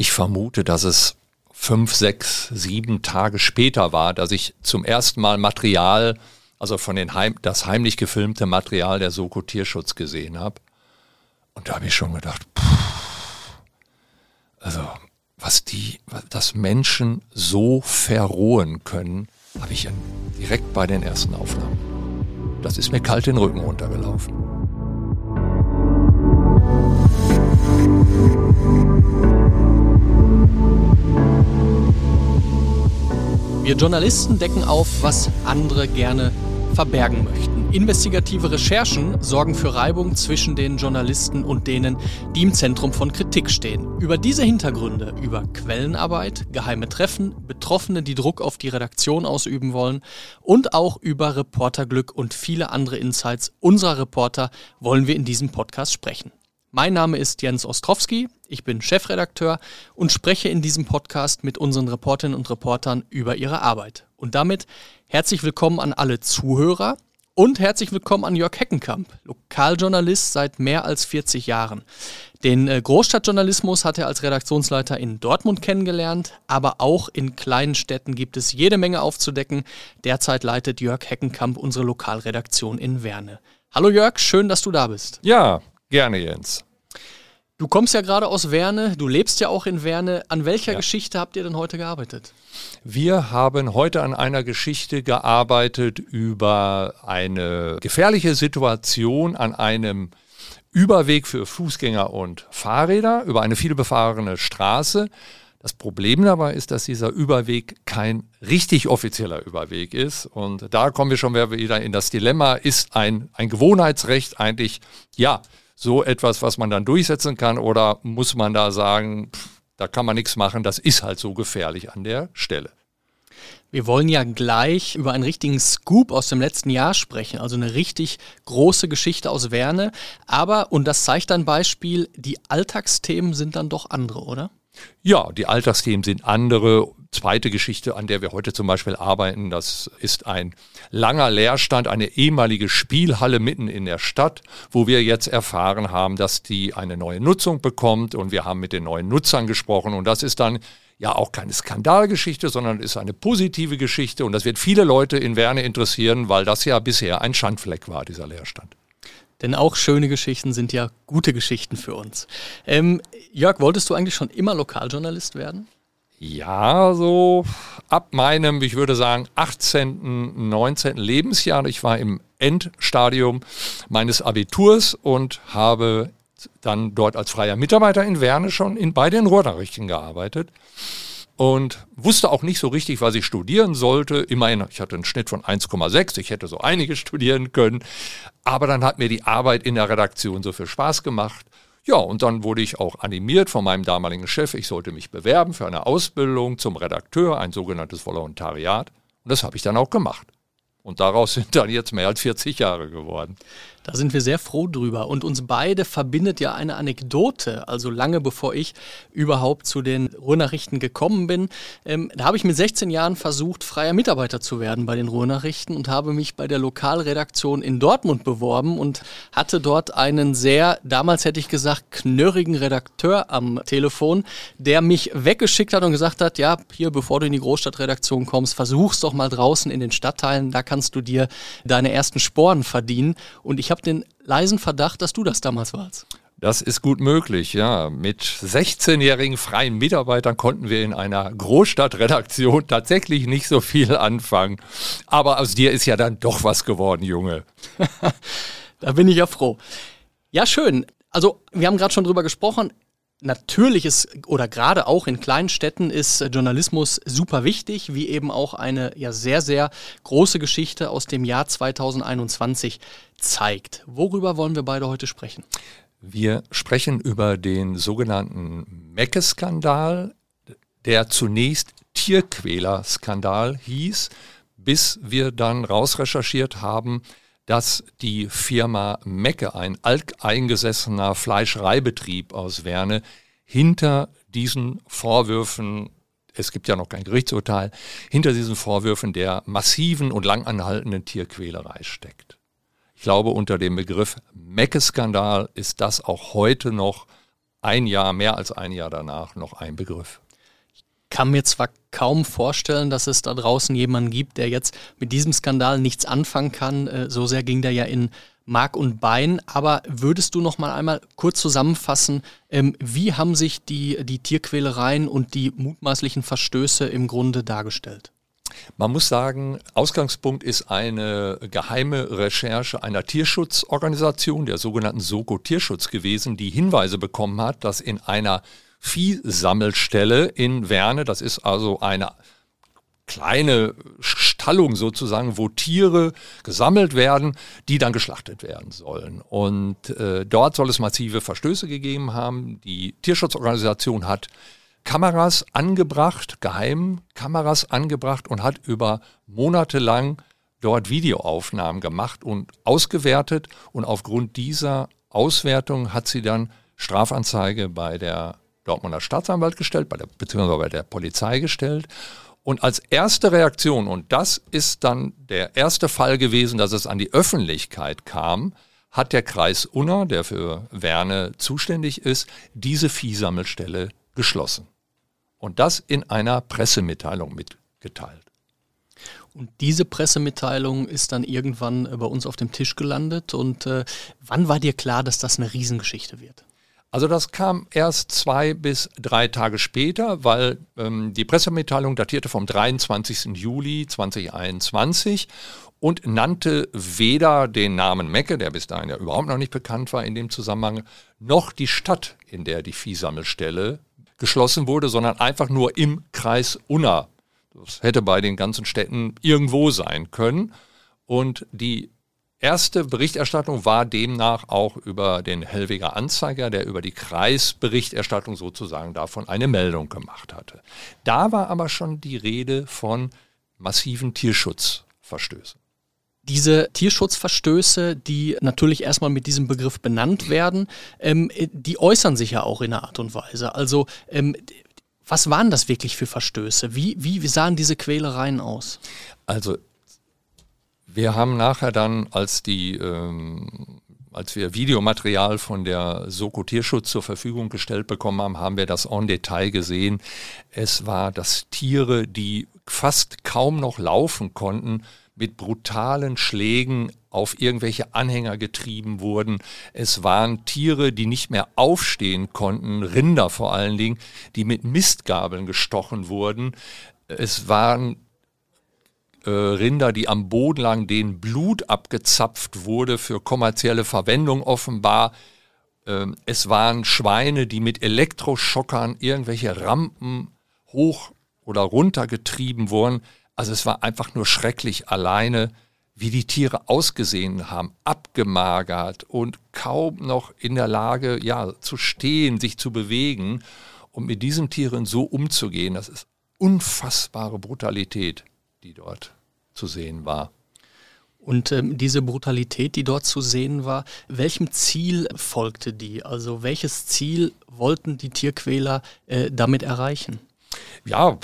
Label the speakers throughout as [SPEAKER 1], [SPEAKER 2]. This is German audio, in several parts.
[SPEAKER 1] Ich vermute, dass es fünf, sechs, sieben Tage später war, dass ich zum ersten Mal Material, also von den Heim, das heimlich gefilmte Material der Soko Tierschutz gesehen habe. Und da habe ich schon gedacht, pff, also was die, dass Menschen so verrohen können, habe ich direkt bei den ersten Aufnahmen. Das ist mir kalt den Rücken runtergelaufen.
[SPEAKER 2] Wir Journalisten decken auf, was andere gerne verbergen möchten. Investigative Recherchen sorgen für Reibung zwischen den Journalisten und denen, die im Zentrum von Kritik stehen. Über diese Hintergründe, über Quellenarbeit, geheime Treffen, Betroffene, die Druck auf die Redaktion ausüben wollen und auch über Reporterglück und viele andere Insights unserer Reporter wollen wir in diesem Podcast sprechen. Mein Name ist Jens Ostrowski, ich bin Chefredakteur und spreche in diesem Podcast mit unseren Reporterinnen und Reportern über ihre Arbeit. Und damit herzlich willkommen an alle Zuhörer und herzlich willkommen an Jörg Heckenkamp, Lokaljournalist seit mehr als 40 Jahren. Den äh, Großstadtjournalismus hat er als Redaktionsleiter in Dortmund kennengelernt, aber auch in kleinen Städten gibt es jede Menge aufzudecken. Derzeit leitet Jörg Heckenkamp unsere Lokalredaktion in Werne. Hallo Jörg, schön, dass du da bist.
[SPEAKER 1] Ja, Gerne, Jens.
[SPEAKER 2] Du kommst ja gerade aus Werne, du lebst ja auch in Werne. An welcher ja. Geschichte habt ihr denn heute gearbeitet?
[SPEAKER 1] Wir haben heute an einer Geschichte gearbeitet über eine gefährliche Situation an einem Überweg für Fußgänger und Fahrräder über eine vielbefahrene Straße. Das Problem dabei ist, dass dieser Überweg kein richtig offizieller Überweg ist. Und da kommen wir schon wieder in das Dilemma, ist ein, ein Gewohnheitsrecht eigentlich, ja, so etwas, was man dann durchsetzen kann oder muss man da sagen, pff, da kann man nichts machen, das ist halt so gefährlich an der Stelle.
[SPEAKER 2] Wir wollen ja gleich über einen richtigen Scoop aus dem letzten Jahr sprechen, also eine richtig große Geschichte aus Werne. Aber, und das zeigt ein Beispiel, die Alltagsthemen sind dann doch andere, oder?
[SPEAKER 1] Ja, die Alltagsthemen sind andere. Zweite Geschichte, an der wir heute zum Beispiel arbeiten, das ist ein langer Leerstand, eine ehemalige Spielhalle mitten in der Stadt, wo wir jetzt erfahren haben, dass die eine neue Nutzung bekommt und wir haben mit den neuen Nutzern gesprochen und das ist dann ja auch keine Skandalgeschichte, sondern ist eine positive Geschichte und das wird viele Leute in Werne interessieren, weil das ja bisher ein Schandfleck war, dieser Leerstand.
[SPEAKER 2] Denn auch schöne Geschichten sind ja gute Geschichten für uns. Ähm, Jörg, wolltest du eigentlich schon immer Lokaljournalist werden?
[SPEAKER 1] Ja, so ab meinem, ich würde sagen, 18., 19. Lebensjahr. Ich war im Endstadium meines Abiturs und habe dann dort als freier Mitarbeiter in Werne schon in, bei den Ruhrnachrichten gearbeitet und wusste auch nicht so richtig, was ich studieren sollte. Immerhin, ich hatte einen Schnitt von 1,6, ich hätte so einiges studieren können. Aber dann hat mir die Arbeit in der Redaktion so viel Spaß gemacht. Ja, und dann wurde ich auch animiert von meinem damaligen Chef, ich sollte mich bewerben für eine Ausbildung zum Redakteur, ein sogenanntes Volontariat. Und das habe ich dann auch gemacht. Und daraus sind dann jetzt mehr als 40 Jahre geworden.
[SPEAKER 2] Da sind wir sehr froh drüber. Und uns beide verbindet ja eine Anekdote. Also lange bevor ich überhaupt zu den Ruhrnachrichten gekommen bin, ähm, da habe ich mit 16 Jahren versucht, freier Mitarbeiter zu werden bei den Ruhrnachrichten und habe mich bei der Lokalredaktion in Dortmund beworben und hatte dort einen sehr, damals hätte ich gesagt, knörrigen Redakteur am Telefon, der mich weggeschickt hat und gesagt hat, ja, hier, bevor du in die Großstadtredaktion kommst, versuch's doch mal draußen in den Stadtteilen, da kannst du dir deine ersten Sporen verdienen. Und ich habe habe den leisen Verdacht, dass du das damals warst.
[SPEAKER 1] Das ist gut möglich, ja. Mit 16-jährigen freien Mitarbeitern konnten wir in einer Großstadtredaktion tatsächlich nicht so viel anfangen. Aber aus dir ist ja dann doch was geworden, Junge.
[SPEAKER 2] da bin ich ja froh. Ja, schön. Also, wir haben gerade schon drüber gesprochen natürlich ist oder gerade auch in kleinen Städten ist Journalismus super wichtig, wie eben auch eine ja sehr, sehr große Geschichte aus dem Jahr 2021 zeigt. Worüber wollen wir beide heute sprechen?
[SPEAKER 1] Wir sprechen über den sogenannten Mecke-Skandal, der zunächst Tierquäler-Skandal hieß, bis wir dann rausrecherchiert haben, dass die Firma Mecke, ein alteingesessener Fleischereibetrieb aus Werne, hinter diesen Vorwürfen, es gibt ja noch kein Gerichtsurteil, hinter diesen Vorwürfen der massiven und langanhaltenden Tierquälerei steckt. Ich glaube, unter dem Begriff Mecke-Skandal ist das auch heute noch ein Jahr, mehr als ein Jahr danach noch ein Begriff.
[SPEAKER 2] Ich kann mir zwar kaum vorstellen, dass es da draußen jemanden gibt, der jetzt mit diesem Skandal nichts anfangen kann. Äh, so sehr ging der ja in Mark und Bein. Aber würdest du noch mal einmal kurz zusammenfassen, ähm, wie haben sich die, die Tierquälereien und die mutmaßlichen Verstöße im Grunde dargestellt?
[SPEAKER 1] Man muss sagen, Ausgangspunkt ist eine geheime Recherche einer Tierschutzorganisation, der sogenannten Soko Tierschutz gewesen, die Hinweise bekommen hat, dass in einer Viehsammelstelle in Werne, das ist also eine kleine Stallung sozusagen, wo Tiere gesammelt werden, die dann geschlachtet werden sollen. Und äh, dort soll es massive Verstöße gegeben haben. Die Tierschutzorganisation hat Kameras angebracht, geheim Kameras angebracht und hat über Monate lang dort Videoaufnahmen gemacht und ausgewertet. Und aufgrund dieser Auswertung hat sie dann Strafanzeige bei der Dortmunder Staatsanwalt gestellt, bei der, beziehungsweise bei der Polizei gestellt. Und als erste Reaktion, und das ist dann der erste Fall gewesen, dass es an die Öffentlichkeit kam, hat der Kreis Unna, der für Werne zuständig ist, diese Viehsammelstelle geschlossen. Und das in einer Pressemitteilung mitgeteilt.
[SPEAKER 2] Und diese Pressemitteilung ist dann irgendwann bei uns auf dem Tisch gelandet. Und äh, wann war dir klar, dass das eine Riesengeschichte wird?
[SPEAKER 1] Also das kam erst zwei bis drei Tage später, weil ähm, die Pressemitteilung datierte vom 23. Juli 2021 und nannte weder den Namen Mecke, der bis dahin ja überhaupt noch nicht bekannt war in dem Zusammenhang, noch die Stadt, in der die Viehsammelstelle geschlossen wurde, sondern einfach nur im Kreis Unna. Das hätte bei den ganzen Städten irgendwo sein können. Und die erste Berichterstattung war demnach auch über den Hellweger Anzeiger, der über die Kreisberichterstattung sozusagen davon eine Meldung gemacht hatte. Da war aber schon die Rede von massiven Tierschutzverstößen
[SPEAKER 2] diese Tierschutzverstöße, die natürlich erstmal mit diesem Begriff benannt werden, ähm, die äußern sich ja auch in einer Art und Weise. Also ähm, was waren das wirklich für Verstöße? Wie, wie, sahen diese Quälereien aus?
[SPEAKER 1] Also wir haben nachher dann, als die ähm, als wir Videomaterial von der Soko Tierschutz zur Verfügung gestellt bekommen haben, haben wir das en Detail gesehen. Es war, dass Tiere, die fast kaum noch laufen konnten, mit brutalen Schlägen auf irgendwelche Anhänger getrieben wurden. Es waren Tiere, die nicht mehr aufstehen konnten, Rinder vor allen Dingen, die mit Mistgabeln gestochen wurden. Es waren Rinder, die am Boden lagen, denen Blut abgezapft wurde für kommerzielle Verwendung offenbar. Ähm, es waren Schweine, die mit Elektroschockern irgendwelche Rampen hoch oder runter getrieben wurden. Also es war einfach nur schrecklich alleine, wie die Tiere ausgesehen haben, abgemagert und kaum noch in der Lage, ja, zu stehen, sich zu bewegen. Und mit diesen Tieren so umzugehen, das ist unfassbare Brutalität, die dort zu sehen war.
[SPEAKER 2] Und ähm, diese Brutalität, die dort zu sehen war, welchem Ziel folgte die? Also welches Ziel wollten die Tierquäler äh, damit erreichen?
[SPEAKER 1] Ja,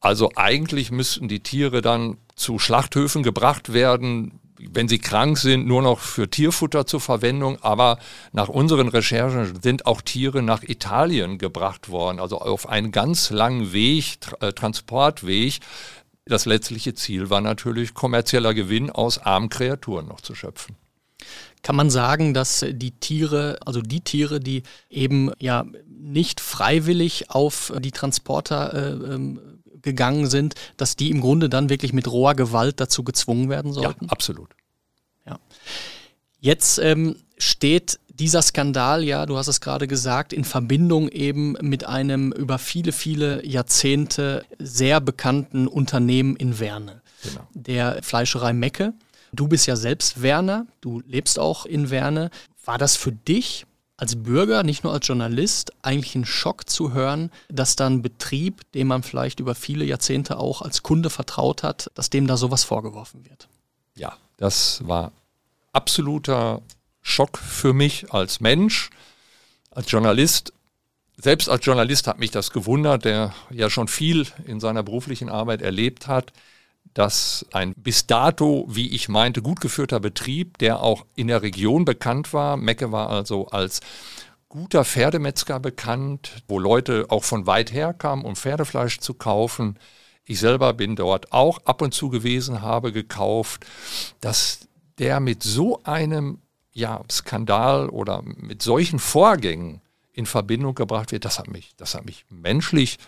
[SPEAKER 1] also eigentlich müssten die Tiere dann zu Schlachthöfen gebracht werden, wenn sie krank sind, nur noch für Tierfutter zur Verwendung. Aber nach unseren Recherchen sind auch Tiere nach Italien gebracht worden, also auf einen ganz langen Weg, äh, Transportweg. Das letztliche Ziel war natürlich kommerzieller Gewinn aus armen Kreaturen noch zu schöpfen.
[SPEAKER 2] Kann man sagen, dass die Tiere, also die Tiere, die eben ja nicht freiwillig auf die Transporter äh, ähm, gegangen sind, dass die im Grunde dann wirklich mit roher Gewalt dazu gezwungen werden sollten?
[SPEAKER 1] Ja, absolut.
[SPEAKER 2] Ja. Jetzt ähm, steht dieser Skandal, ja, du hast es gerade gesagt, in Verbindung eben mit einem über viele, viele Jahrzehnte sehr bekannten Unternehmen in Werne, genau. der Fleischerei Mecke. Du bist ja selbst Werner, du lebst auch in Werne. War das für dich als Bürger, nicht nur als Journalist, eigentlich ein Schock zu hören, dass dann Betrieb, dem man vielleicht über viele Jahrzehnte auch als Kunde vertraut hat, dass dem da sowas vorgeworfen wird.
[SPEAKER 1] Ja, das war absoluter Schock für mich als Mensch, als Journalist. Selbst als Journalist hat mich das gewundert, der ja schon viel in seiner beruflichen Arbeit erlebt hat dass ein bis dato, wie ich meinte, gut geführter Betrieb, der auch in der Region bekannt war, Mecke war also als guter Pferdemetzger bekannt, wo Leute auch von weit her kamen, um Pferdefleisch zu kaufen. Ich selber bin dort auch ab und zu gewesen, habe gekauft, dass der mit so einem ja, Skandal oder mit solchen Vorgängen in Verbindung gebracht wird, das hat mich, das hat mich menschlich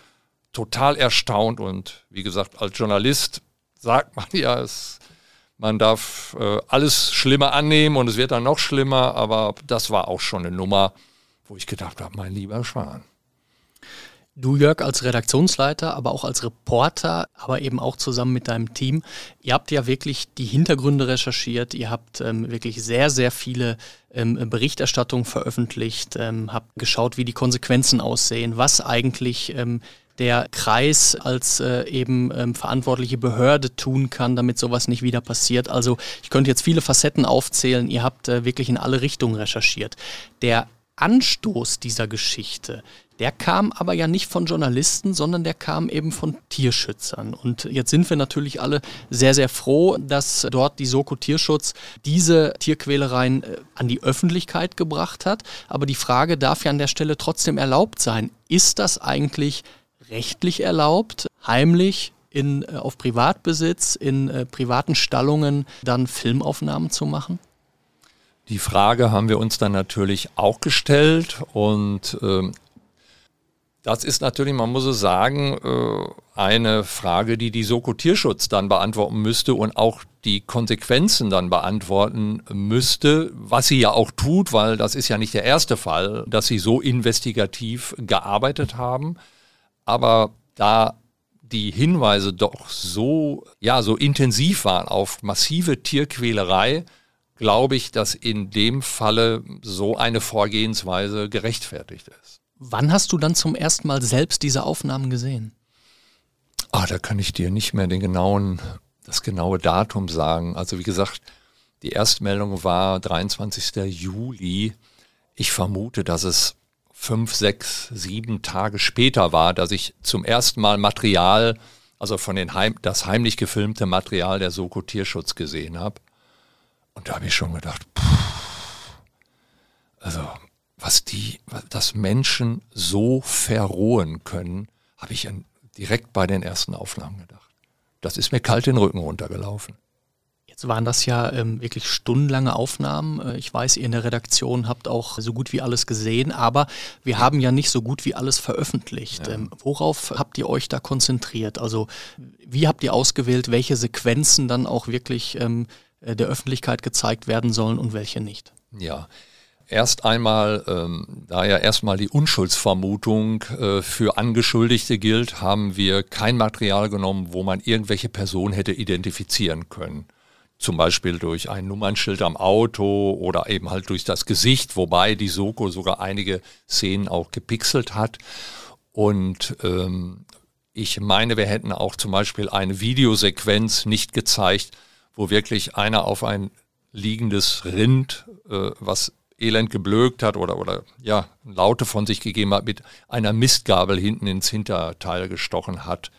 [SPEAKER 1] total erstaunt und wie gesagt, als Journalist sagt man ja, es, man darf äh, alles Schlimme annehmen und es wird dann noch schlimmer, aber das war auch schon eine Nummer, wo ich gedacht habe, mein lieber Schwan.
[SPEAKER 2] Du, Jörg, als Redaktionsleiter, aber auch als Reporter, aber eben auch zusammen mit deinem Team, ihr habt ja wirklich die Hintergründe recherchiert, ihr habt ähm, wirklich sehr, sehr viele ähm, Berichterstattungen veröffentlicht, ähm, habt geschaut, wie die Konsequenzen aussehen, was eigentlich ähm, der Kreis als äh, eben ähm, verantwortliche Behörde tun kann, damit sowas nicht wieder passiert. Also ich könnte jetzt viele Facetten aufzählen, ihr habt äh, wirklich in alle Richtungen recherchiert. Der Anstoß dieser Geschichte, der kam aber ja nicht von Journalisten, sondern der kam eben von Tierschützern. Und jetzt sind wir natürlich alle sehr, sehr froh, dass dort die Soko Tierschutz diese Tierquälereien äh, an die Öffentlichkeit gebracht hat. Aber die Frage darf ja an der Stelle trotzdem erlaubt sein. Ist das eigentlich rechtlich erlaubt, heimlich in, äh, auf Privatbesitz, in äh, privaten Stallungen dann Filmaufnahmen zu machen?
[SPEAKER 1] Die Frage haben wir uns dann natürlich auch gestellt und ähm, das ist natürlich, man muss es sagen, äh, eine Frage, die die Soko Tierschutz dann beantworten müsste und auch die Konsequenzen dann beantworten müsste, was sie ja auch tut, weil das ist ja nicht der erste Fall, dass sie so investigativ gearbeitet haben. Aber da die Hinweise doch so, ja, so intensiv waren auf massive Tierquälerei, glaube ich, dass in dem Falle so eine Vorgehensweise gerechtfertigt ist.
[SPEAKER 2] Wann hast du dann zum ersten Mal selbst diese Aufnahmen gesehen?
[SPEAKER 1] Ah, da kann ich dir nicht mehr den genauen, das genaue Datum sagen. Also wie gesagt, die Erstmeldung war 23. Juli. Ich vermute, dass es fünf, sechs, sieben Tage später war, dass ich zum ersten Mal Material, also von den Heim, das heimlich gefilmte Material der Soko Tierschutz gesehen habe. Und da habe ich schon gedacht, pff, also was die, dass Menschen so verrohen können, habe ich direkt bei den ersten Aufnahmen gedacht. Das ist mir kalt den Rücken runtergelaufen.
[SPEAKER 2] Jetzt waren das ja ähm, wirklich stundenlange Aufnahmen. Äh, ich weiß, ihr in der Redaktion habt auch so gut wie alles gesehen, aber wir haben ja nicht so gut wie alles veröffentlicht. Ja. Ähm, worauf habt ihr euch da konzentriert? Also wie habt ihr ausgewählt, welche Sequenzen dann auch wirklich ähm, äh, der Öffentlichkeit gezeigt werden sollen und welche nicht?
[SPEAKER 1] Ja. Erst einmal, ähm, da ja erstmal die Unschuldsvermutung äh, für Angeschuldigte gilt, haben wir kein Material genommen, wo man irgendwelche Personen hätte identifizieren können. Zum Beispiel durch ein Nummernschild am Auto oder eben halt durch das Gesicht, wobei die Soko sogar einige Szenen auch gepixelt hat. Und ähm, ich meine, wir hätten auch zum Beispiel eine Videosequenz nicht gezeigt, wo wirklich einer auf ein liegendes Rind, äh, was elend geblökt hat oder, oder ja, Laute von sich gegeben hat, mit einer Mistgabel hinten ins Hinterteil gestochen hat.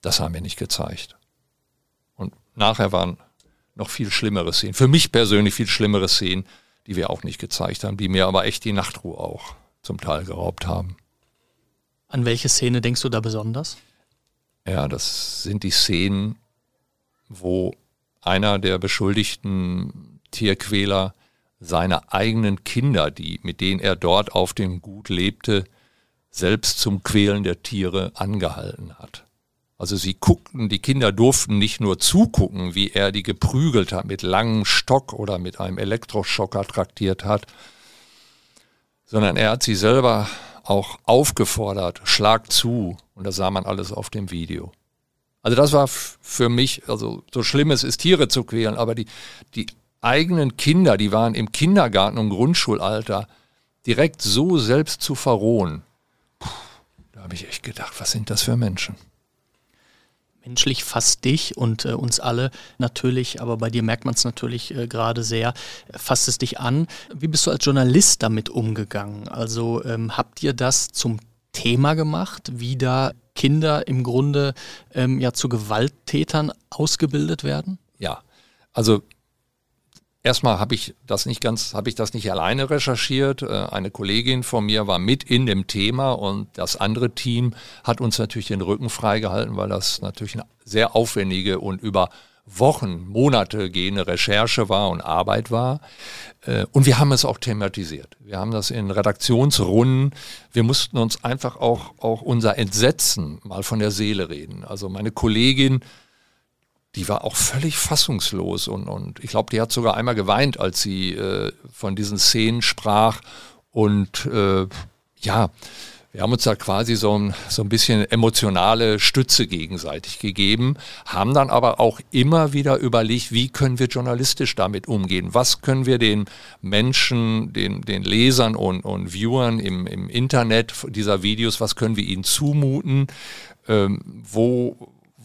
[SPEAKER 1] Das haben wir nicht gezeigt. Und nachher waren noch viel schlimmere Szenen, für mich persönlich viel schlimmere Szenen, die wir auch nicht gezeigt haben, die mir aber echt die Nachtruhe auch zum Teil geraubt haben.
[SPEAKER 2] An welche Szene denkst du da besonders?
[SPEAKER 1] Ja, das sind die Szenen, wo einer der beschuldigten Tierquäler seine eigenen Kinder, die, mit denen er dort auf dem Gut lebte, selbst zum Quälen der Tiere angehalten hat. Also sie guckten, die Kinder durften nicht nur zugucken, wie er die geprügelt hat, mit langem Stock oder mit einem Elektroschocker traktiert hat, sondern er hat sie selber auch aufgefordert, schlag zu. Und das sah man alles auf dem Video. Also das war für mich, also so schlimm es ist, Tiere zu quälen, aber die, die eigenen Kinder, die waren im Kindergarten und Grundschulalter, direkt so selbst zu verrohen, puh, da habe ich echt gedacht, was sind das für Menschen?
[SPEAKER 2] menschlich fasst dich und äh, uns alle natürlich, aber bei dir merkt man es natürlich äh, gerade sehr, fasst es dich an. Wie bist du als Journalist damit umgegangen? Also ähm, habt ihr das zum Thema gemacht, wie da Kinder im Grunde ähm, ja zu Gewalttätern ausgebildet werden?
[SPEAKER 1] Ja, also Erstmal habe ich das nicht ganz, habe ich das nicht alleine recherchiert. Äh, eine Kollegin von mir war mit in dem Thema und das andere Team hat uns natürlich den Rücken freigehalten, weil das natürlich eine sehr aufwendige und über Wochen, Monate gehende Recherche war und Arbeit war. Äh, und wir haben es auch thematisiert. Wir haben das in Redaktionsrunden. Wir mussten uns einfach auch, auch unser Entsetzen mal von der Seele reden. Also meine Kollegin, die war auch völlig fassungslos und, und ich glaube, die hat sogar einmal geweint, als sie äh, von diesen Szenen sprach. Und äh, ja, wir haben uns da quasi so ein, so ein bisschen emotionale Stütze gegenseitig gegeben, haben dann aber auch immer wieder überlegt, wie können wir journalistisch damit umgehen? Was können wir den Menschen, den, den Lesern und, und Viewern im, im Internet dieser Videos, was können wir ihnen zumuten? Ähm, wo,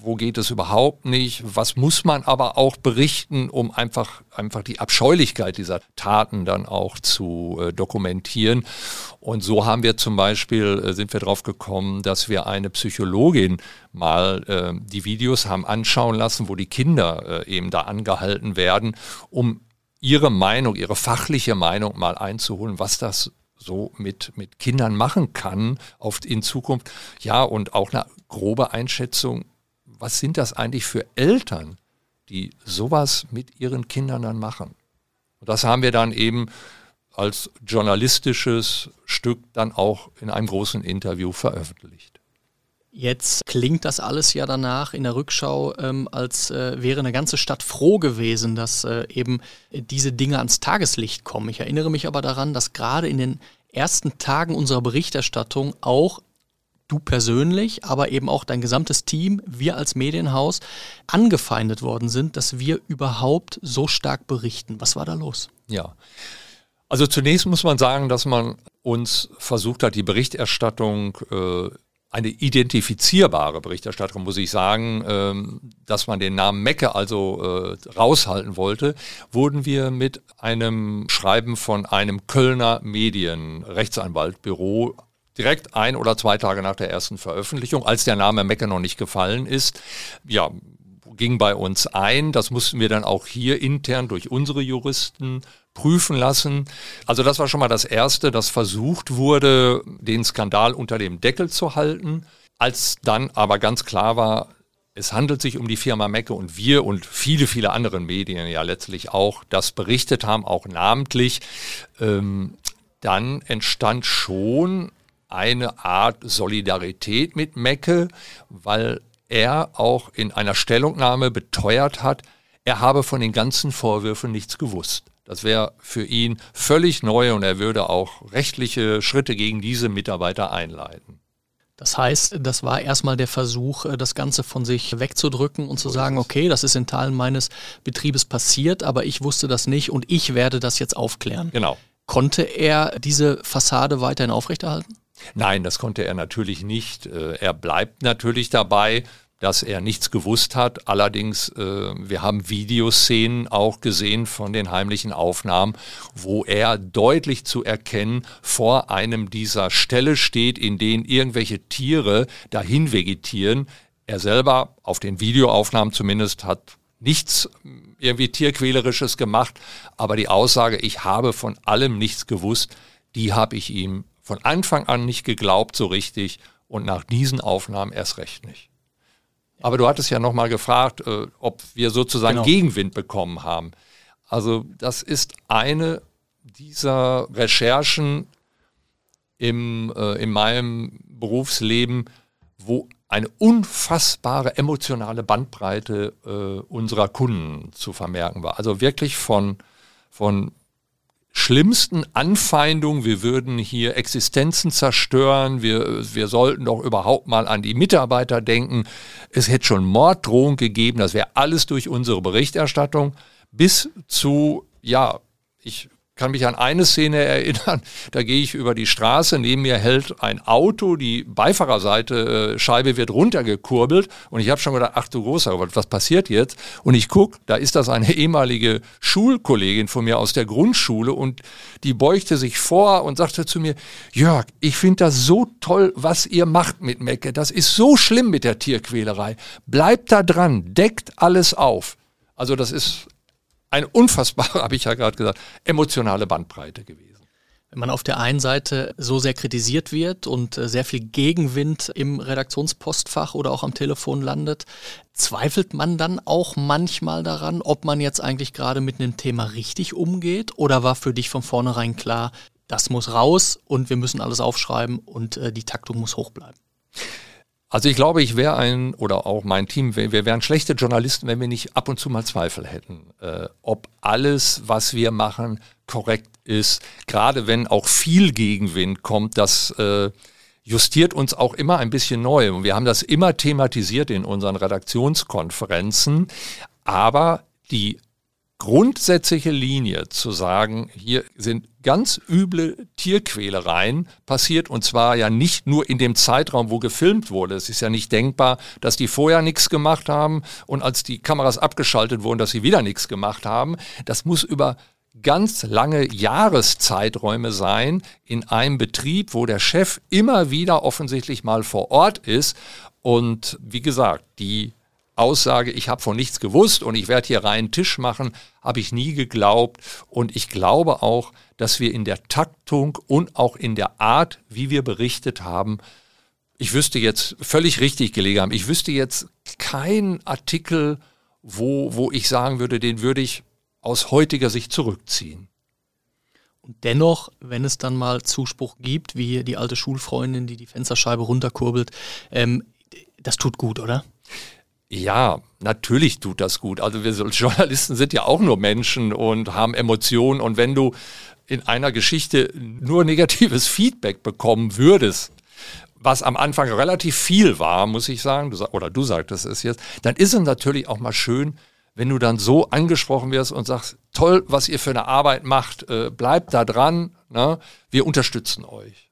[SPEAKER 1] wo geht es überhaupt nicht, was muss man aber auch berichten, um einfach, einfach die Abscheulichkeit dieser Taten dann auch zu äh, dokumentieren. Und so haben wir zum Beispiel, äh, sind wir drauf gekommen, dass wir eine Psychologin mal äh, die Videos haben anschauen lassen, wo die Kinder äh, eben da angehalten werden, um ihre Meinung, ihre fachliche Meinung mal einzuholen, was das so mit, mit Kindern machen kann auf, in Zukunft. Ja, und auch eine grobe Einschätzung, was sind das eigentlich für Eltern, die sowas mit ihren Kindern dann machen? Und das haben wir dann eben als journalistisches Stück dann auch in einem großen Interview veröffentlicht.
[SPEAKER 2] Jetzt klingt das alles ja danach in der Rückschau, ähm, als äh, wäre eine ganze Stadt froh gewesen, dass äh, eben diese Dinge ans Tageslicht kommen. Ich erinnere mich aber daran, dass gerade in den ersten Tagen unserer Berichterstattung auch du persönlich, aber eben auch dein gesamtes Team, wir als Medienhaus, angefeindet worden sind, dass wir überhaupt so stark berichten. Was war da los?
[SPEAKER 1] Ja. Also zunächst muss man sagen, dass man uns versucht hat, die Berichterstattung äh, eine identifizierbare Berichterstattung, muss ich sagen, ähm, dass man den Namen Mecke also äh, raushalten wollte, wurden wir mit einem Schreiben von einem Kölner Medienrechtsanwaltbüro direkt ein oder zwei Tage nach der ersten Veröffentlichung, als der Name Mecke noch nicht gefallen ist, ja, ging bei uns ein. Das mussten wir dann auch hier intern durch unsere Juristen prüfen lassen. Also das war schon mal das Erste, dass versucht wurde, den Skandal unter dem Deckel zu halten. Als dann aber ganz klar war, es handelt sich um die Firma Mecke und wir und viele, viele andere Medien ja letztlich auch das berichtet haben, auch namentlich, ähm, dann entstand schon eine Art Solidarität mit Mecke, weil er auch in einer Stellungnahme beteuert hat, er habe von den ganzen Vorwürfen nichts gewusst. Das wäre für ihn völlig neu und er würde auch rechtliche Schritte gegen diese Mitarbeiter einleiten.
[SPEAKER 2] Das heißt, das war erstmal der Versuch, äh, das Ganze von sich wegzudrücken und zu sagen, okay, das ist in Teilen meines Betriebes passiert, aber ich wusste das nicht und ich werde das jetzt aufklären.
[SPEAKER 1] Genau.
[SPEAKER 2] Konnte er diese Fassade weiterhin aufrechterhalten?
[SPEAKER 1] Nein, das konnte er natürlich nicht. Äh, er bleibt natürlich dabei, dass er nichts gewusst hat. Allerdings, äh, wir haben Videoszenen auch gesehen von den heimlichen Aufnahmen, wo er deutlich zu erkennen vor einem dieser Ställe steht, in denen irgendwelche Tiere dahin vegetieren. Er selber auf den Videoaufnahmen zumindest hat nichts irgendwie tierquälerisches gemacht, aber die Aussage, ich habe von allem nichts gewusst, die habe ich ihm von Anfang an nicht geglaubt so richtig und nach diesen Aufnahmen erst recht nicht. Aber du hattest ja nochmal gefragt, äh, ob wir sozusagen genau. Gegenwind bekommen haben. Also das ist eine dieser Recherchen im, äh, in meinem Berufsleben, wo eine unfassbare emotionale Bandbreite äh, unserer Kunden zu vermerken war. Also wirklich von, von schlimmsten Anfeindung, wir würden hier Existenzen zerstören, wir, wir sollten doch überhaupt mal an die Mitarbeiter denken. Es hätte schon Morddrohung gegeben, das wäre alles durch unsere Berichterstattung, bis zu, ja, ich kann mich an eine Szene erinnern, da gehe ich über die Straße, neben mir hält ein Auto, die Beifahrerseite äh, Scheibe wird runtergekurbelt und ich habe schon gedacht, ach du großer was passiert jetzt? Und ich gucke, da ist das eine ehemalige Schulkollegin von mir aus der Grundschule und die beugte sich vor und sagte zu mir, Jörg, ich finde das so toll, was ihr macht mit Mecke. Das ist so schlimm mit der Tierquälerei. Bleibt da dran, deckt alles auf. Also das ist eine unfassbare, habe ich ja gerade gesagt, emotionale Bandbreite gewesen.
[SPEAKER 2] Wenn man auf der einen Seite so sehr kritisiert wird und äh, sehr viel Gegenwind im Redaktionspostfach oder auch am Telefon landet, zweifelt man dann auch manchmal daran, ob man jetzt eigentlich gerade mit einem Thema richtig umgeht oder war für dich von vornherein klar, das muss raus und wir müssen alles aufschreiben und äh, die Taktung muss hoch bleiben?
[SPEAKER 1] Also ich glaube, ich wäre ein, oder auch mein Team, wir, wir wären schlechte Journalisten, wenn wir nicht ab und zu mal Zweifel hätten, äh, ob alles, was wir machen, korrekt ist. Gerade wenn auch viel Gegenwind kommt, das äh, justiert uns auch immer ein bisschen neu. Und wir haben das immer thematisiert in unseren Redaktionskonferenzen. Aber die grundsätzliche Linie zu sagen, hier sind ganz üble Tierquälereien passiert und zwar ja nicht nur in dem Zeitraum, wo gefilmt wurde. Es ist ja nicht denkbar, dass die vorher nichts gemacht haben und als die Kameras abgeschaltet wurden, dass sie wieder nichts gemacht haben. Das muss über ganz lange Jahreszeiträume sein in einem Betrieb, wo der Chef immer wieder offensichtlich mal vor Ort ist und wie gesagt, die Aussage, ich habe von nichts gewusst und ich werde hier reinen Tisch machen, habe ich nie geglaubt. Und ich glaube auch, dass wir in der Taktung und auch in der Art, wie wir berichtet haben, ich wüsste jetzt völlig richtig gelegen haben. Ich wüsste jetzt keinen Artikel, wo, wo ich sagen würde, den würde ich aus heutiger Sicht zurückziehen.
[SPEAKER 2] Und dennoch, wenn es dann mal Zuspruch gibt, wie die alte Schulfreundin, die die Fensterscheibe runterkurbelt, ähm, das tut gut, oder?
[SPEAKER 1] Ja, natürlich tut das gut. Also wir Journalisten sind ja auch nur Menschen und haben Emotionen. Und wenn du in einer Geschichte nur negatives Feedback bekommen würdest, was am Anfang relativ viel war, muss ich sagen, du, oder du sagtest es jetzt, dann ist es natürlich auch mal schön, wenn du dann so angesprochen wirst und sagst, toll, was ihr für eine Arbeit macht, äh, bleibt da dran, ne? wir unterstützen euch.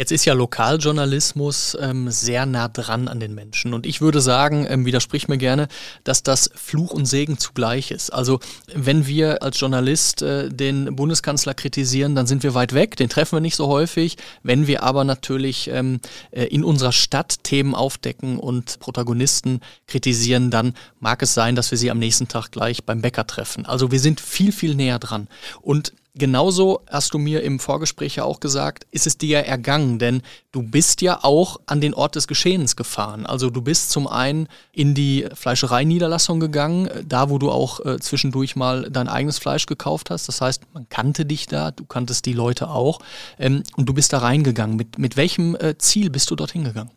[SPEAKER 2] Jetzt ist ja Lokaljournalismus ähm, sehr nah dran an den Menschen. Und ich würde sagen, ähm, widersprich mir gerne, dass das Fluch und Segen zugleich ist. Also wenn wir als Journalist äh, den Bundeskanzler kritisieren, dann sind wir weit weg, den treffen wir nicht so häufig. Wenn wir aber natürlich ähm, äh, in unserer Stadt Themen aufdecken und Protagonisten kritisieren, dann mag es sein, dass wir sie am nächsten Tag gleich beim Bäcker treffen. Also wir sind viel, viel näher dran. Und Genauso hast du mir im Vorgespräch ja auch gesagt, ist es dir ergangen, denn du bist ja auch an den Ort des Geschehens gefahren. Also du bist zum einen in die Fleischereiniederlassung gegangen, da wo du auch äh, zwischendurch mal dein eigenes Fleisch gekauft hast. Das heißt, man kannte dich da, du kanntest die Leute auch ähm, und du bist da reingegangen. Mit, mit welchem äh, Ziel bist du dorthin gegangen?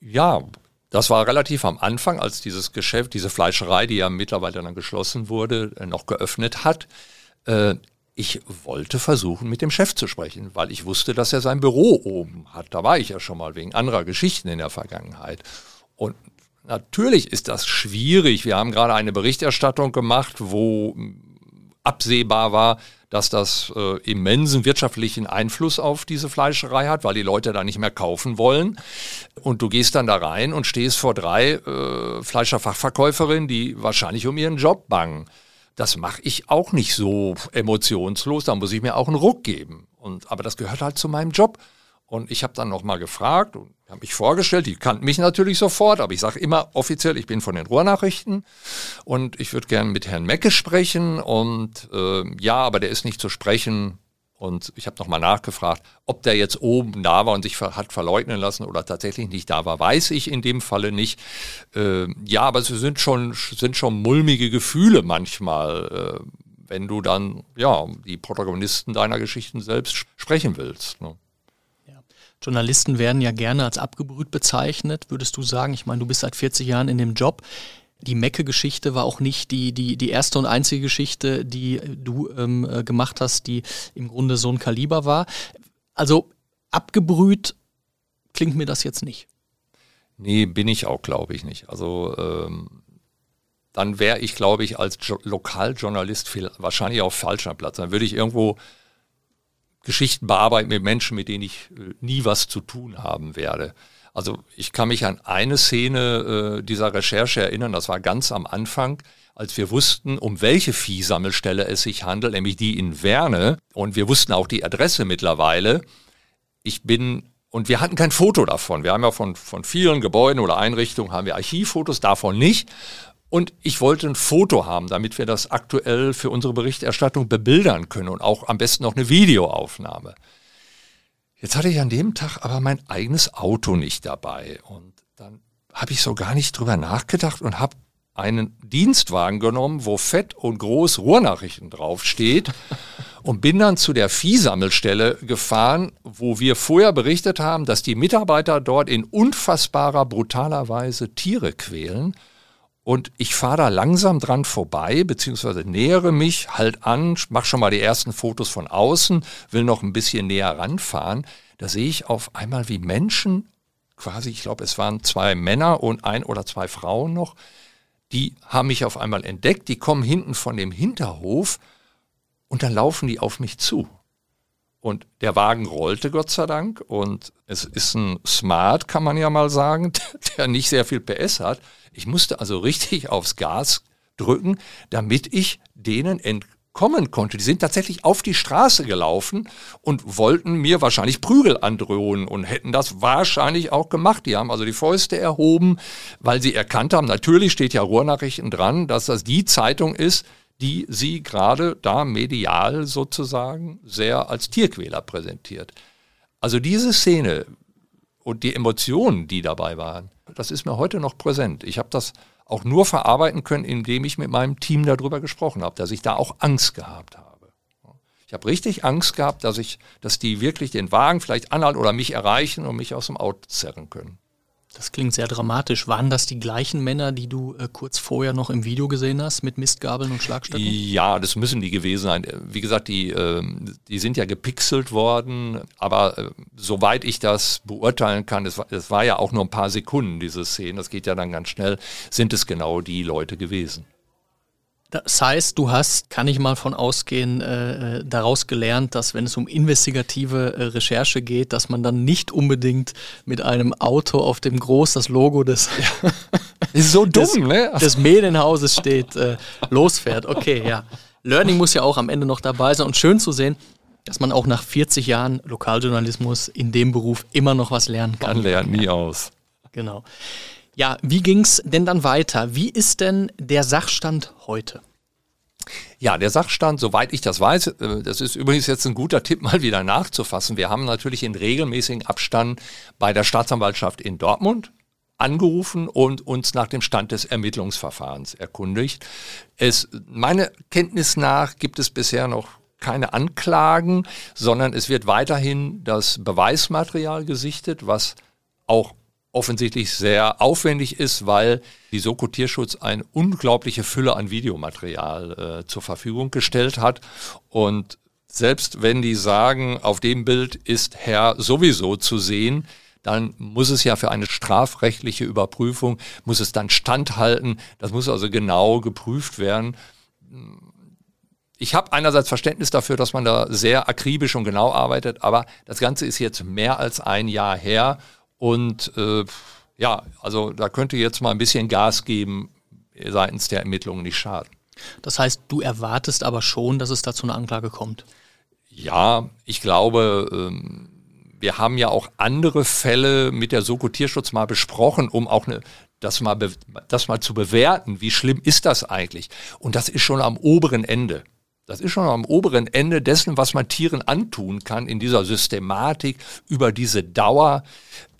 [SPEAKER 1] Ja, das war relativ am Anfang, als dieses Geschäft, diese Fleischerei, die ja mittlerweile dann geschlossen wurde, äh, noch geöffnet hat. Ich wollte versuchen, mit dem Chef zu sprechen, weil ich wusste, dass er sein Büro oben hat. Da war ich ja schon mal wegen anderer Geschichten in der Vergangenheit. Und natürlich ist das schwierig. Wir haben gerade eine Berichterstattung gemacht, wo absehbar war, dass das äh, immensen wirtschaftlichen Einfluss auf diese Fleischerei hat, weil die Leute da nicht mehr kaufen wollen. Und du gehst dann da rein und stehst vor drei äh, Fleischerfachverkäuferinnen, die wahrscheinlich um ihren Job bangen. Das mache ich auch nicht so emotionslos, da muss ich mir auch einen Ruck geben. Und, aber das gehört halt zu meinem Job. Und ich habe dann nochmal gefragt und habe mich vorgestellt, die kannten mich natürlich sofort, aber ich sage immer offiziell, ich bin von den Ruhrnachrichten und ich würde gerne mit Herrn Mecke sprechen und äh, ja, aber der ist nicht zu sprechen, und ich habe nochmal nachgefragt, ob der jetzt oben da war und sich hat verleugnen lassen oder tatsächlich nicht da war, weiß ich in dem Falle nicht. Äh, ja, aber es sind schon, sind schon mulmige Gefühle manchmal, äh, wenn du dann ja die Protagonisten deiner Geschichten selbst sprechen willst. Ne?
[SPEAKER 2] Journalisten werden ja gerne als abgebrüht bezeichnet, würdest du sagen. Ich meine, du bist seit 40 Jahren in dem Job die Mecke-Geschichte war auch nicht die, die, die erste und einzige Geschichte, die du ähm, äh, gemacht hast, die im Grunde so ein Kaliber war. Also abgebrüht klingt mir das jetzt nicht.
[SPEAKER 1] Nee, bin ich auch, glaube ich nicht. Also ähm, dann wäre ich, glaube ich, als jo Lokaljournalist viel, wahrscheinlich auf falscher Platz. Dann würde ich irgendwo Geschichten bearbeiten mit Menschen, mit denen ich äh, nie was zu tun haben werde. Also ich kann mich an eine Szene äh, dieser Recherche erinnern, das war ganz am Anfang, als wir wussten, um welche Viehsammelstelle es sich handelt, nämlich die in Werne. Und wir wussten auch die Adresse mittlerweile. Ich bin, und wir hatten kein Foto davon. Wir haben ja von, von vielen Gebäuden oder Einrichtungen haben wir Archivfotos, davon nicht. Und ich wollte ein Foto haben, damit wir das aktuell für unsere Berichterstattung bebildern können und auch am besten noch eine Videoaufnahme. Jetzt hatte ich an dem Tag aber mein eigenes Auto nicht dabei und dann habe ich so gar nicht drüber nachgedacht und habe einen Dienstwagen genommen, wo fett und groß Ruhrnachrichten draufsteht und bin dann zu der Viehsammelstelle gefahren, wo wir vorher berichtet haben, dass die Mitarbeiter dort in unfassbarer, brutaler Weise Tiere quälen. Und ich fahre da langsam dran vorbei, beziehungsweise nähere mich, halt an, mach schon mal die ersten Fotos von außen, will noch ein bisschen näher ranfahren. Da sehe ich auf einmal, wie Menschen, quasi, ich glaube, es waren zwei Männer und ein oder zwei Frauen noch, die haben mich auf einmal entdeckt, die kommen hinten von dem Hinterhof und dann laufen die auf mich zu. Und der Wagen rollte Gott sei Dank und es ist ein Smart, kann man ja mal sagen, der nicht sehr viel PS hat. Ich musste also richtig aufs Gas drücken, damit ich denen entkomme kommen konnte. Die sind tatsächlich auf die Straße gelaufen und wollten mir wahrscheinlich Prügel androhen und hätten das wahrscheinlich auch gemacht. Die haben also die Fäuste erhoben, weil sie erkannt haben, natürlich steht ja Ruhrnachrichten dran, dass das die Zeitung ist, die sie gerade da medial sozusagen sehr als Tierquäler präsentiert. Also diese Szene und die Emotionen, die dabei waren, das ist mir heute noch präsent. Ich habe das auch nur verarbeiten können, indem ich mit meinem Team darüber gesprochen habe, dass ich da auch Angst gehabt habe. Ich habe richtig Angst gehabt, dass ich, dass die wirklich den Wagen vielleicht anhalten oder mich erreichen und mich aus dem Auto zerren können.
[SPEAKER 2] Das klingt sehr dramatisch. Waren das die gleichen Männer, die du äh, kurz vorher noch im Video gesehen hast mit Mistgabeln und Schlagstöcken?
[SPEAKER 1] Ja, das müssen die gewesen sein. Wie gesagt, die, äh, die sind ja gepixelt worden, aber äh, soweit ich das beurteilen kann, es war, war ja auch nur ein paar Sekunden, diese Szene, das geht ja dann ganz schnell, sind es genau die Leute gewesen.
[SPEAKER 2] Das heißt, du hast, kann ich mal von ausgehen, äh, äh, daraus gelernt, dass wenn es um investigative äh, Recherche geht, dass man dann nicht unbedingt mit einem Auto, auf dem groß das Logo des,
[SPEAKER 1] ja. ist so dumm,
[SPEAKER 2] des,
[SPEAKER 1] ne?
[SPEAKER 2] des Medienhauses steht, äh, losfährt. Okay, ja. Learning muss ja auch am Ende noch dabei sein und schön zu sehen, dass man auch nach 40 Jahren Lokaljournalismus in dem Beruf immer noch was lernen kann.
[SPEAKER 1] Man lernt nie aus.
[SPEAKER 2] Genau. Ja, wie ging es denn dann weiter? Wie ist denn der Sachstand heute?
[SPEAKER 1] Ja, der Sachstand, soweit ich das weiß, äh, das ist übrigens jetzt ein guter Tipp, mal wieder nachzufassen. Wir haben natürlich in regelmäßigen Abstand bei der Staatsanwaltschaft in Dortmund angerufen und uns nach dem Stand des Ermittlungsverfahrens erkundigt. Es, meine Kenntnis nach gibt es bisher noch keine Anklagen, sondern es wird weiterhin das Beweismaterial gesichtet, was auch offensichtlich sehr aufwendig ist, weil die Soko Tierschutz eine unglaubliche Fülle an Videomaterial äh, zur Verfügung gestellt hat. Und selbst wenn die sagen, auf dem Bild ist Herr sowieso zu sehen, dann muss es ja für eine strafrechtliche Überprüfung, muss es dann standhalten. Das muss also genau geprüft werden. Ich habe einerseits Verständnis dafür, dass man da sehr akribisch und genau arbeitet, aber das Ganze ist jetzt mehr als ein Jahr her und äh, ja, also da könnte jetzt mal ein bisschen Gas geben seitens der Ermittlungen nicht schaden.
[SPEAKER 2] Das heißt, du erwartest aber schon, dass es da zu einer Anklage kommt.
[SPEAKER 1] Ja, ich glaube, ähm, wir haben ja auch andere Fälle mit der Soko Tierschutz mal besprochen, um auch eine, das, mal das mal zu bewerten. Wie schlimm ist das eigentlich? Und das ist schon am oberen Ende. Das ist schon am oberen Ende dessen, was man Tieren antun kann in dieser Systematik über diese Dauer.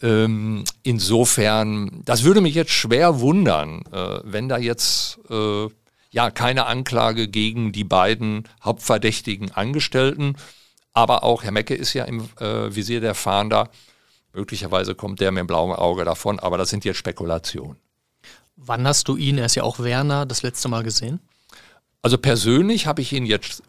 [SPEAKER 1] Ähm, insofern, das würde mich jetzt schwer wundern, äh, wenn da jetzt äh, ja keine Anklage gegen die beiden hauptverdächtigen Angestellten, aber auch Herr Mecke ist ja im äh, Visier der Fahnder. Möglicherweise kommt der mit dem blauen Auge davon, aber das sind jetzt Spekulationen.
[SPEAKER 2] Wann hast du ihn, er ist ja auch Werner, das letzte Mal gesehen?
[SPEAKER 1] Also persönlich habe ich ihn jetzt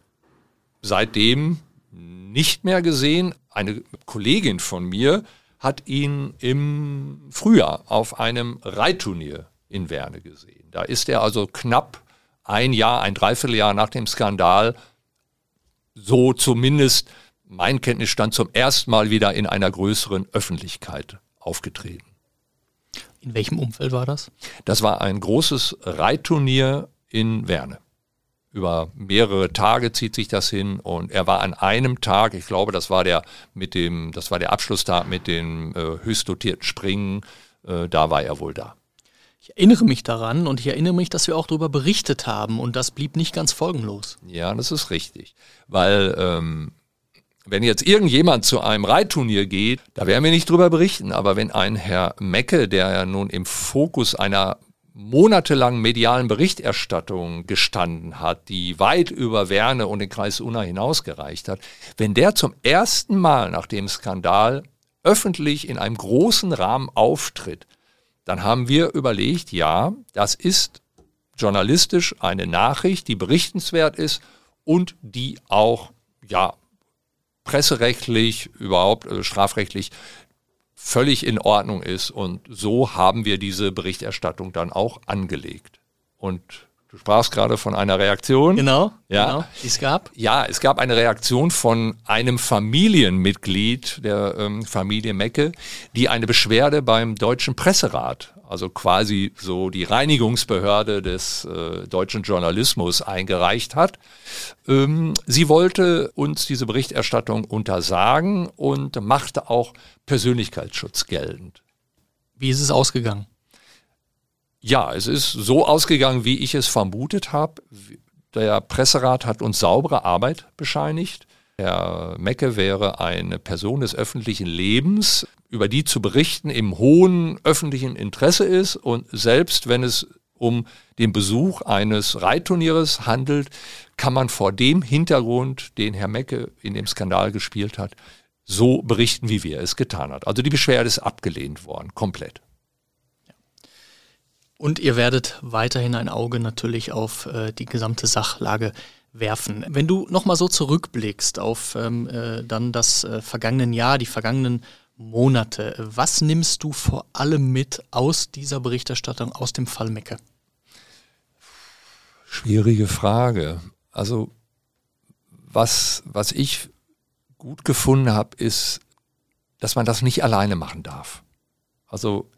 [SPEAKER 1] seitdem nicht mehr gesehen. Eine Kollegin von mir hat ihn im Frühjahr auf einem Reitturnier in Werne gesehen. Da ist er also knapp ein Jahr, ein Dreivierteljahr nach dem Skandal, so zumindest mein Kenntnisstand zum ersten Mal wieder in einer größeren Öffentlichkeit aufgetreten.
[SPEAKER 2] In welchem Umfeld war das?
[SPEAKER 1] Das war ein großes Reitturnier in Werne über mehrere Tage zieht sich das hin und er war an einem Tag, ich glaube, das war der mit dem, das war der Abschlusstag mit dem äh, höchst dotierten Springen, äh, da war er wohl da.
[SPEAKER 2] Ich erinnere mich daran und ich erinnere mich, dass wir auch darüber berichtet haben und das blieb nicht ganz folgenlos.
[SPEAKER 1] Ja, das ist richtig. Weil ähm, wenn jetzt irgendjemand zu einem Reitturnier geht, da werden wir nicht drüber berichten, aber wenn ein Herr Mecke, der ja nun im Fokus einer monatelangen medialen Berichterstattung gestanden hat, die weit über Werne und den Kreis Unna hinausgereicht hat, wenn der zum ersten Mal nach dem Skandal öffentlich in einem großen Rahmen auftritt, dann haben wir überlegt, ja, das ist journalistisch eine Nachricht, die berichtenswert ist und die auch, ja, presserechtlich, überhaupt äh, strafrechtlich völlig in Ordnung ist. Und so haben wir diese Berichterstattung dann auch angelegt. Und du sprachst gerade von einer Reaktion.
[SPEAKER 2] Genau,
[SPEAKER 1] ja.
[SPEAKER 2] genau, es gab.
[SPEAKER 1] Ja, es gab eine Reaktion von einem Familienmitglied der ähm, Familie Mecke, die eine Beschwerde beim Deutschen Presserat also quasi so die Reinigungsbehörde des äh, deutschen Journalismus eingereicht hat. Ähm, sie wollte uns diese Berichterstattung untersagen und machte auch Persönlichkeitsschutz geltend.
[SPEAKER 2] Wie ist es ausgegangen?
[SPEAKER 1] Ja, es ist so ausgegangen, wie ich es vermutet habe. Der Presserat hat uns saubere Arbeit bescheinigt. Herr Mecke wäre eine Person des öffentlichen Lebens, über die zu berichten im hohen öffentlichen Interesse ist und selbst wenn es um den Besuch eines Reitturnieres handelt, kann man vor dem Hintergrund, den Herr Mecke in dem Skandal gespielt hat, so berichten, wie wir es getan hat. Also die Beschwerde ist abgelehnt worden, komplett.
[SPEAKER 2] Und ihr werdet weiterhin ein Auge natürlich auf äh, die gesamte Sachlage werfen. Wenn du nochmal so zurückblickst auf ähm, äh, dann das äh, vergangene Jahr, die vergangenen Monate. Was nimmst du vor allem mit aus dieser Berichterstattung, aus dem Fall Mecke?
[SPEAKER 1] Schwierige Frage. Also was, was ich gut gefunden habe, ist, dass man das nicht alleine machen darf. Also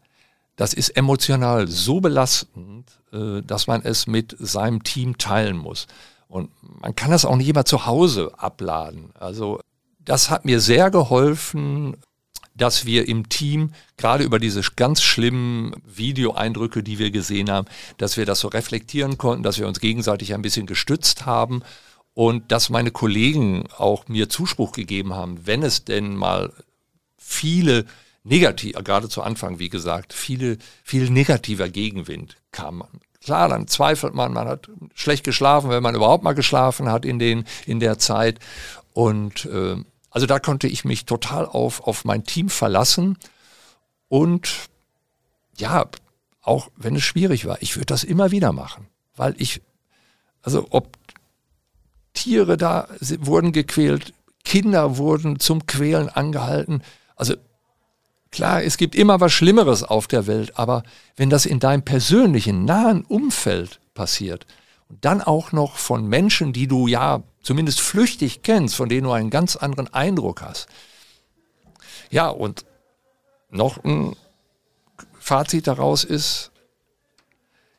[SPEAKER 1] das ist emotional so belastend, äh, dass man es mit seinem Team teilen muss. Und man kann das auch nicht immer zu Hause abladen. Also das hat mir sehr geholfen, dass wir im Team gerade über diese ganz schlimmen Videoeindrücke, die wir gesehen haben, dass wir das so reflektieren konnten, dass wir uns gegenseitig ein bisschen gestützt haben und dass meine Kollegen auch mir Zuspruch gegeben haben, wenn es denn mal viele negativ, gerade zu Anfang, wie gesagt, viele, viel negativer Gegenwind kam. Klar, dann zweifelt man, man hat schlecht geschlafen, wenn man überhaupt mal geschlafen hat in den, in der Zeit. Und äh, also da konnte ich mich total auf, auf mein Team verlassen und ja, auch wenn es schwierig war, ich würde das immer wieder machen, weil ich, also ob Tiere da wurden gequält, Kinder wurden zum Quälen angehalten, also klar, es gibt immer was Schlimmeres auf der Welt, aber wenn das in deinem persönlichen, nahen Umfeld passiert und dann auch noch von Menschen, die du ja zumindest flüchtig kennst, von denen du einen ganz anderen Eindruck hast. Ja, und noch ein Fazit daraus ist,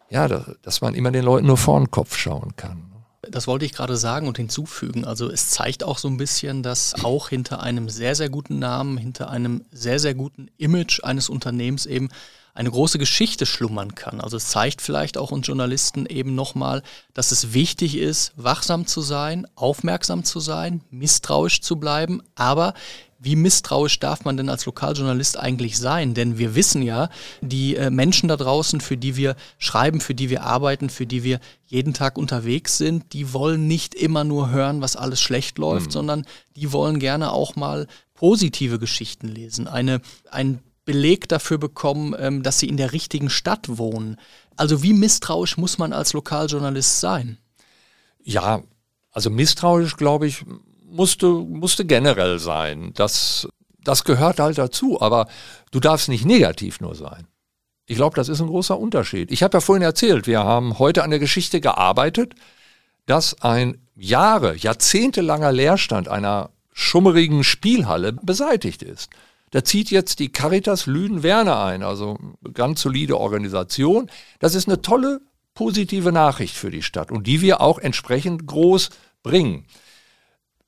[SPEAKER 1] ja, dass man immer den Leuten nur vor den Kopf schauen kann.
[SPEAKER 2] Das wollte ich gerade sagen und hinzufügen. Also es zeigt auch so ein bisschen, dass auch hinter einem sehr, sehr guten Namen, hinter einem sehr, sehr guten Image eines Unternehmens eben eine große Geschichte schlummern kann. Also es zeigt vielleicht auch uns Journalisten eben nochmal, dass es wichtig ist, wachsam zu sein, aufmerksam zu sein, misstrauisch zu bleiben, aber wie misstrauisch darf man denn als Lokaljournalist eigentlich sein? Denn wir wissen ja, die äh, Menschen da draußen, für die wir schreiben, für die wir arbeiten, für die wir jeden Tag unterwegs sind, die wollen nicht immer nur hören, was alles schlecht läuft, mhm. sondern die wollen gerne auch mal positive Geschichten lesen. Eine, ein Beleg dafür bekommen, ähm, dass sie in der richtigen Stadt wohnen. Also wie misstrauisch muss man als Lokaljournalist sein?
[SPEAKER 1] Ja, also misstrauisch, glaube ich, musste, musste generell sein. Das, das gehört halt dazu, aber du darfst nicht negativ nur sein. Ich glaube, das ist ein großer Unterschied. Ich habe ja vorhin erzählt, wir haben heute an der Geschichte gearbeitet, dass ein Jahre, jahrzehntelanger Leerstand einer schummerigen Spielhalle beseitigt ist. Da zieht jetzt die Caritas Lüden-Werne ein, also ganz solide Organisation. Das ist eine tolle, positive Nachricht für die Stadt und die wir auch entsprechend groß bringen.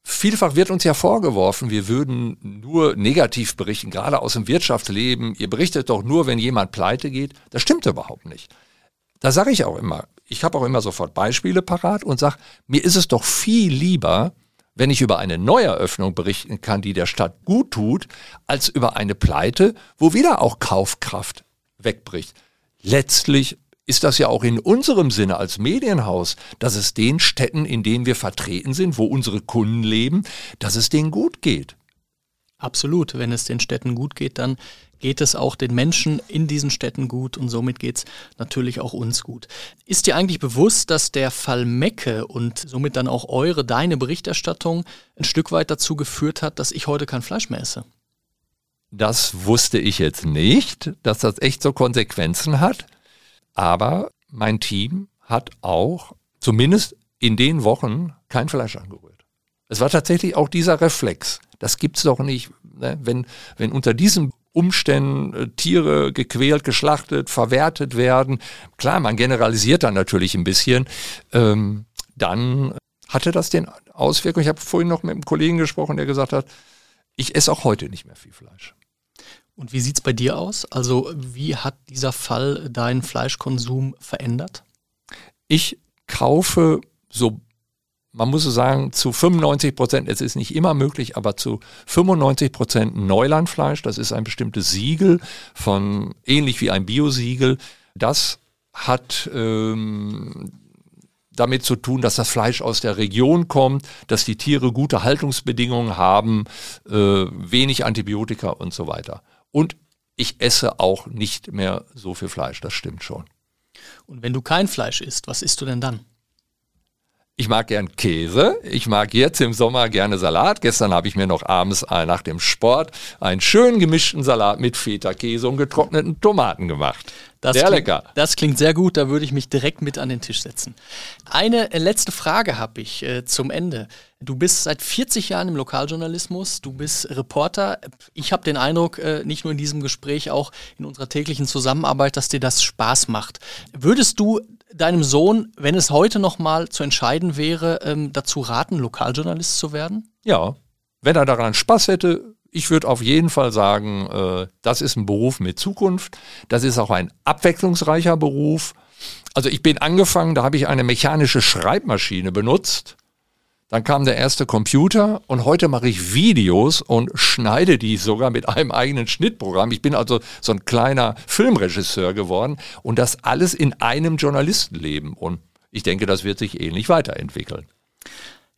[SPEAKER 1] Vielfach wird uns ja vorgeworfen, wir würden nur negativ berichten, gerade aus dem Wirtschaftsleben. Ihr berichtet doch nur, wenn jemand pleite geht. Das stimmt überhaupt nicht. Da sage ich auch immer, ich habe auch immer sofort Beispiele parat und sage, mir ist es doch viel lieber, wenn ich über eine Neueröffnung berichten kann, die der Stadt gut tut, als über eine Pleite, wo wieder auch Kaufkraft wegbricht. Letztlich ist das ja auch in unserem Sinne als Medienhaus, dass es den Städten, in denen wir vertreten sind, wo unsere Kunden leben, dass es denen gut geht.
[SPEAKER 2] Absolut. Wenn es den Städten gut geht, dann geht es auch den Menschen in diesen Städten gut und somit geht es natürlich auch uns gut. Ist dir eigentlich bewusst, dass der Fall Mecke und somit dann auch eure, deine Berichterstattung ein Stück weit dazu geführt hat, dass ich heute kein Fleisch mehr esse?
[SPEAKER 1] Das wusste ich jetzt nicht, dass das echt so Konsequenzen hat. Aber mein Team hat auch zumindest in den Wochen kein Fleisch angerührt. Es war tatsächlich auch dieser Reflex. Das gibt's doch nicht, ne? wenn, wenn unter diesen Umständen äh, Tiere gequält, geschlachtet, verwertet werden. Klar, man generalisiert dann natürlich ein bisschen. Ähm, dann hatte das den Auswirkungen. Ich habe vorhin noch mit einem Kollegen gesprochen, der gesagt hat, ich esse auch heute nicht mehr viel Fleisch.
[SPEAKER 2] Und wie sieht es bei dir aus? Also wie hat dieser Fall deinen Fleischkonsum verändert?
[SPEAKER 1] Ich kaufe so, man muss so sagen, zu 95 Prozent, es ist nicht immer möglich, aber zu 95 Prozent Neulandfleisch. Das ist ein bestimmtes Siegel von, ähnlich wie ein Biosiegel. Das hat ähm, damit zu tun, dass das Fleisch aus der Region kommt, dass die Tiere gute Haltungsbedingungen haben, äh, wenig Antibiotika und so weiter. Und ich esse auch nicht mehr so viel Fleisch, das stimmt schon.
[SPEAKER 2] Und wenn du kein Fleisch isst, was isst du denn dann?
[SPEAKER 1] Ich mag gern Käse. Ich mag jetzt im Sommer gerne Salat. Gestern habe ich mir noch abends nach dem Sport einen schön gemischten Salat mit Feta-Käse und getrockneten Tomaten gemacht.
[SPEAKER 2] Das sehr klingt, lecker. Das klingt sehr gut. Da würde ich mich direkt mit an den Tisch setzen. Eine äh, letzte Frage habe ich äh, zum Ende. Du bist seit 40 Jahren im Lokaljournalismus. Du bist Reporter. Ich habe den Eindruck, äh, nicht nur in diesem Gespräch, auch in unserer täglichen Zusammenarbeit, dass dir das Spaß macht. Würdest du deinem Sohn, wenn es heute noch mal zu entscheiden wäre, ähm, dazu raten, Lokaljournalist zu werden?
[SPEAKER 1] Ja, wenn er daran Spaß hätte, ich würde auf jeden Fall sagen, äh, das ist ein Beruf mit Zukunft. Das ist auch ein abwechslungsreicher Beruf. Also ich bin angefangen, da habe ich eine mechanische Schreibmaschine benutzt. Dann kam der erste Computer und heute mache ich Videos und schneide die sogar mit einem eigenen Schnittprogramm. Ich bin also so ein kleiner Filmregisseur geworden und das alles in einem Journalistenleben. Und ich denke, das wird sich ähnlich weiterentwickeln.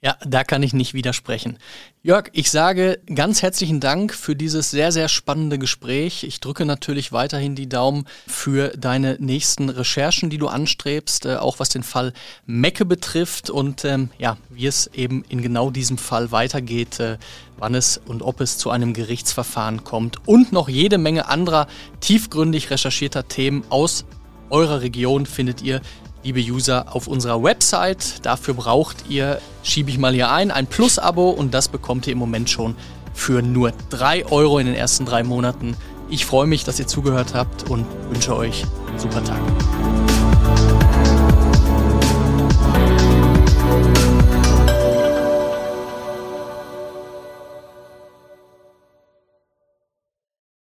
[SPEAKER 2] Ja, da kann ich nicht widersprechen. Jörg, ich sage ganz herzlichen Dank für dieses sehr, sehr spannende Gespräch. Ich drücke natürlich weiterhin die Daumen für deine nächsten Recherchen, die du anstrebst, äh, auch was den Fall Mecke betrifft und ähm, ja, wie es eben in genau diesem Fall weitergeht, äh, wann es und ob es zu einem Gerichtsverfahren kommt und noch jede Menge anderer tiefgründig recherchierter Themen aus eurer Region findet ihr liebe User, auf unserer Website. Dafür braucht ihr, schiebe ich mal hier ein, ein Plus-Abo und das bekommt ihr im Moment schon für nur 3 Euro in den ersten drei Monaten. Ich freue mich, dass ihr zugehört habt und wünsche euch einen super Tag.